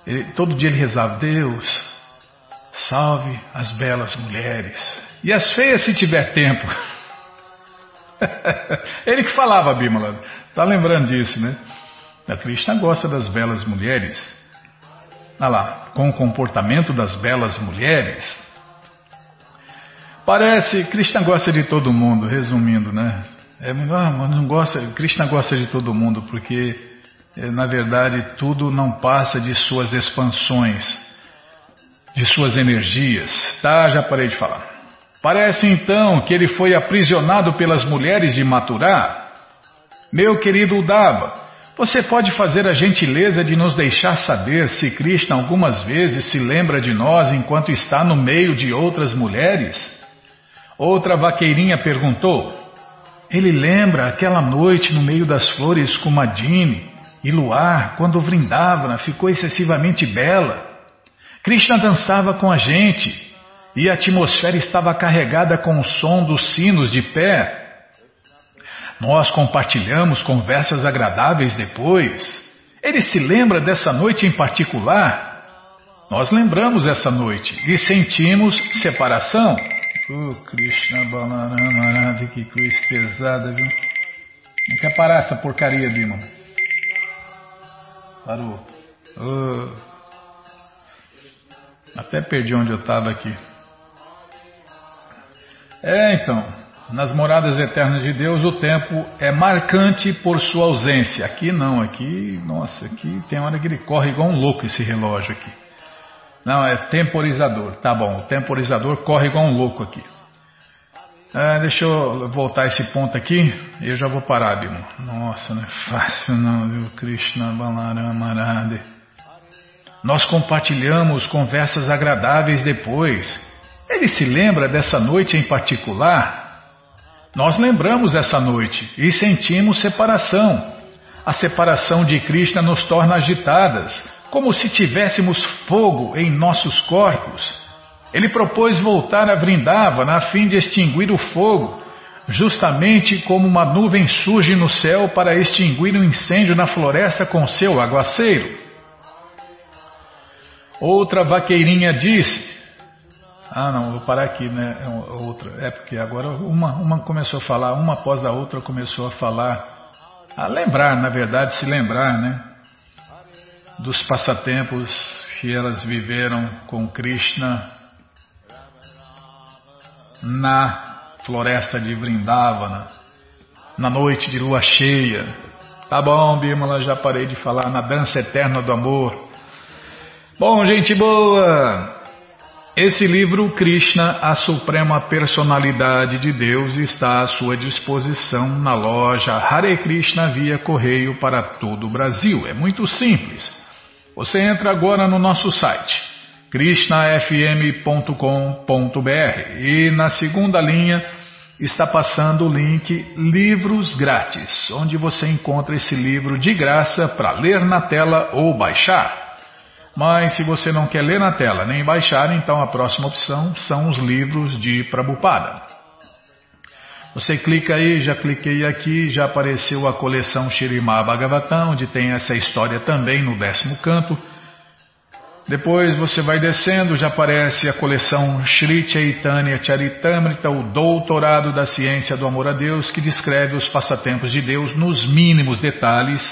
Ele, todo dia ele rezava, Deus, salve as belas mulheres. E as feias se tiver tempo. *laughs* Ele que falava, Bimala. Está lembrando disso, né? A Krishna gosta das belas mulheres. Olha lá, com o comportamento das belas mulheres. Parece, Krishna gosta de todo mundo, resumindo, né? É, não gosta, Krishna gosta de todo mundo, porque, é, na verdade, tudo não passa de suas expansões, de suas energias. Tá, já parei de falar. Parece então que ele foi aprisionado pelas mulheres de Maturá. Meu querido Udava, você pode fazer a gentileza de nos deixar saber se Krishna algumas vezes se lembra de nós enquanto está no meio de outras mulheres? Outra vaqueirinha perguntou. Ele lembra aquela noite no meio das flores com Madine e Luar, quando Vrindavana ficou excessivamente bela. Krishna dançava com a gente e a atmosfera estava carregada com o som dos sinos de pé. Nós compartilhamos conversas agradáveis depois. Ele se lembra dessa noite em particular? Nós lembramos essa noite e sentimos separação. Oh, Krishna Balarama, que cruz pesada, viu? Não quer parar essa porcaria, Bima? Parou. Oh. Até perdi onde eu estava aqui. É, então, nas moradas eternas de Deus o tempo é marcante por sua ausência. Aqui não, aqui, nossa, aqui tem hora que ele corre igual um louco esse relógio aqui. Não, é temporizador. Tá bom, o temporizador corre igual um louco aqui. É, deixa eu voltar esse ponto aqui eu já vou parar, Bimo. Nossa, não é fácil não, viu? Krishna Balarama Nós compartilhamos conversas agradáveis depois. Ele se lembra dessa noite em particular? Nós lembramos essa noite e sentimos separação. A separação de Krishna nos torna agitadas, como se tivéssemos fogo em nossos corpos. Ele propôs voltar a Vrindavana a fim de extinguir o fogo, justamente como uma nuvem surge no céu para extinguir um incêndio na floresta com seu aguaceiro. Outra vaqueirinha disse: ah, não, vou parar aqui, né? É outra. É porque agora uma, uma começou a falar, uma após a outra começou a falar, a lembrar, na verdade, se lembrar, né? Dos passatempos que elas viveram com Krishna na floresta de Vrindavana, na noite de lua cheia. Tá bom, Bimala, já parei de falar na dança eterna do amor. Bom, gente boa! Esse livro, Krishna, a Suprema Personalidade de Deus, está à sua disposição na loja Hare Krishna via correio para todo o Brasil. É muito simples. Você entra agora no nosso site krishnafm.com.br e na segunda linha está passando o link Livros Grátis, onde você encontra esse livro de graça para ler na tela ou baixar. Mas se você não quer ler na tela nem baixar, então a próxima opção são os livros de Prabhupada. Você clica aí, já cliquei aqui, já apareceu a coleção Shirimá Bhagavatam, onde tem essa história também no décimo canto. Depois você vai descendo, já aparece a coleção Sri Chaitanya Charitamrita, o Doutorado da Ciência do Amor a Deus, que descreve os passatempos de Deus nos mínimos detalhes.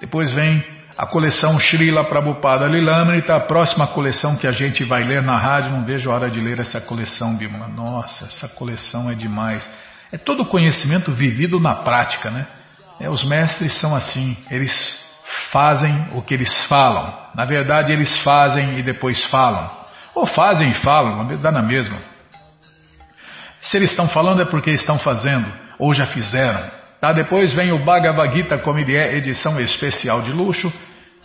Depois vem a coleção Srila Prabhupada Lilamrita, a próxima coleção que a gente vai ler na rádio, não vejo a hora de ler essa coleção, Bimala. Nossa, essa coleção é demais. É todo conhecimento vivido na prática, né? É, os mestres são assim, eles fazem o que eles falam. Na verdade, eles fazem e depois falam. Ou fazem e falam, dá na mesma. Se eles estão falando é porque estão fazendo, ou já fizeram. Tá? Depois vem o Bhagavad Gita, como ele é, edição especial de luxo.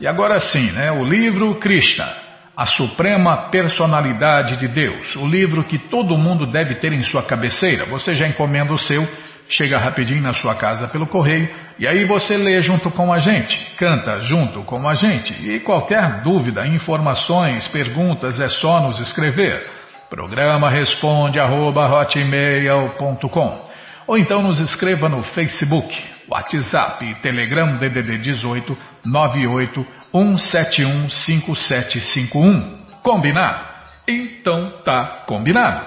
E agora sim, né? o livro Krishna, a suprema personalidade de Deus. O livro que todo mundo deve ter em sua cabeceira. Você já encomenda o seu, chega rapidinho na sua casa pelo correio, e aí você lê junto com a gente, canta junto com a gente. E qualquer dúvida, informações, perguntas, é só nos escrever. Programa responde arroba, ou então nos escreva no Facebook, WhatsApp e Telegram DDD 18 98 171 5751. Combinado? Então tá combinado.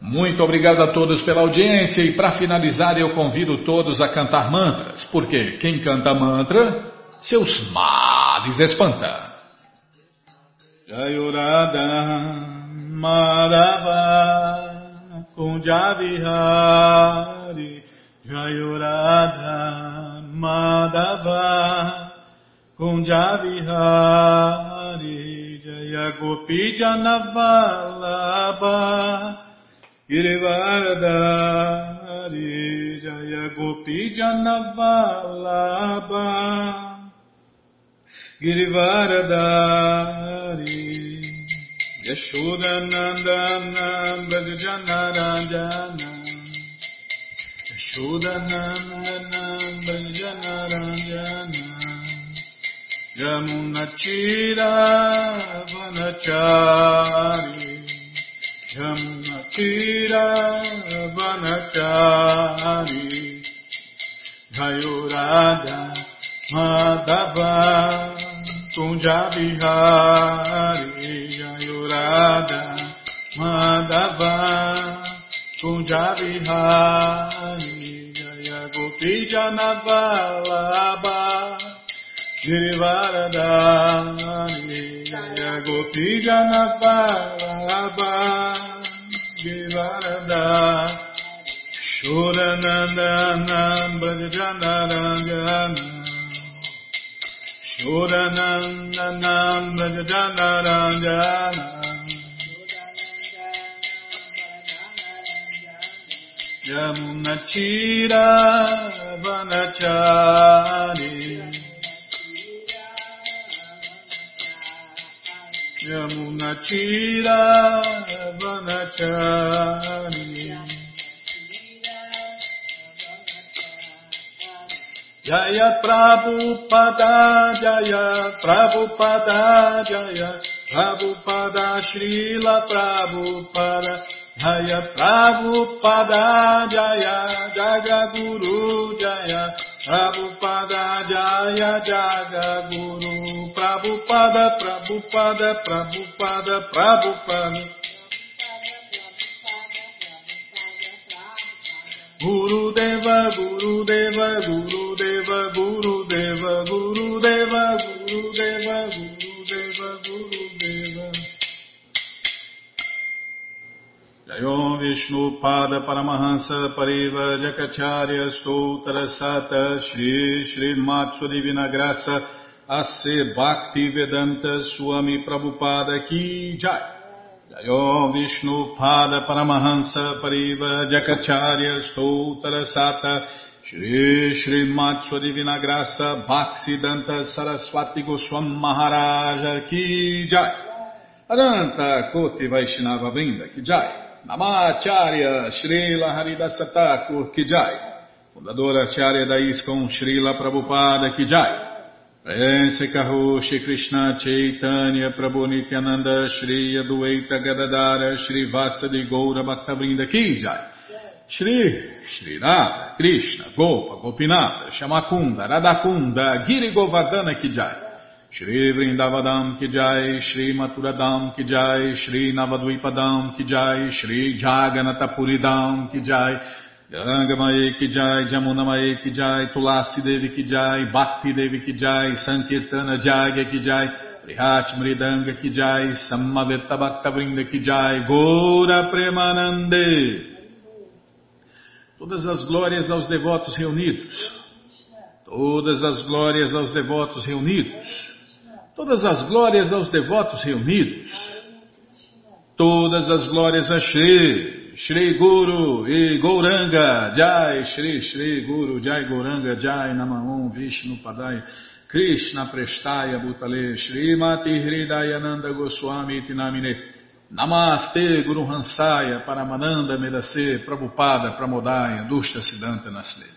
Muito obrigado a todos pela audiência e para finalizar eu convido todos a cantar mantras, porque quem canta mantra, seus males espanta. Jayurada Madhava Kunjavihari Jayurada Madhava Kunjavihari Jaya Gopi Janavalabha Girivardhari Jaya Gopi Janavalabha Girivardhari Yashodanandana Bhajanarajana Yashodanandana Bhajanarajana Yamunachira Vanachari Yamunachira Vanachari Jayurada Madhava Kunjabihari Varadani Jaya Gopi Jana Varabha Givarada Shuranandana Bhajanarangana Shuranandana Bhajanarangana Yamunachira Vanachara. Shira Vanachami Jaya Prabhupada Jaya Prabhupada Jaya Prabhupada Srila Prabhupada Jaya Prabhupada Jaya Jaga Guru Jaya Prabhupada Jaya Jaga Prabhupada, Prabhupada, Prabhupada, Prabhupada. Guru Deva, Guru Deva, Guru Deva, Guru Deva, Guru Deva, Guru Deva, Guru Deva, Guru Deva. Jayom Vishnu Pada Paramahansa Pariva Jakacharya Stotra Sata Shri Shri Matsu Divina Graça Asse Bhakti Vedanta Swami Prabhupada Ki Jai Jayo Vishnu Pada Paramahansa Pariva परिव जगचार्य स्तोतरसात Shri Shri Sua Divina Graça, Bhaksidanta Saraswati Goswam Maharaja Ki Jai. Adanta Koti Vaishnava Brinda Ki Jai. Namacharya Srila Haridasatakur Ki Jai. Fundadora Acharya da ISKCON Srila Prabhupada Ki Jai. Prense Shri Krishna Chaitanya Prabhu Nityananda Shri Adueita Gadadara Shri Vasadi Goura Bhaktavrinda Ki Jai. Shri Shri Radha Krishna Gopa Gopinata Shamakunda Radakunda Giri Govardhana Ki Jai. Shri Vrindavadam Ki Jai Shri Maturadam Ki Jai Shri Navadvipadam Ki Jai Shri Jaganatapuridam Ki Ganga Mae Ki Jai, Jamuna Mae Ki Jai, Tulasi Devi Ki Jai, Bhakti Devi Ki Jai, Sankirtana Jagya Ki Jai, Prihat Mridanga Ki Jai, Samaveta Bhakta Vrinda Ki Jai, Gora Premanande. Todas as glórias aos devotos reunidos. Todas as glórias aos devotos reunidos. Todas as glórias aos devotos reunidos. Todas as glórias a Shri. Shri Guru e Gouranga Jai, Shri Shri Guru Jai Gouranga Jai Namahom Vishnu Padai Krishna Prestaya Bhutale Shri Mati Hridayananda Goswami Tinamine. Namaste Guru Hansaya Paramananda Medase Prabhupada Pramodaya Dushta Siddhanta Nasle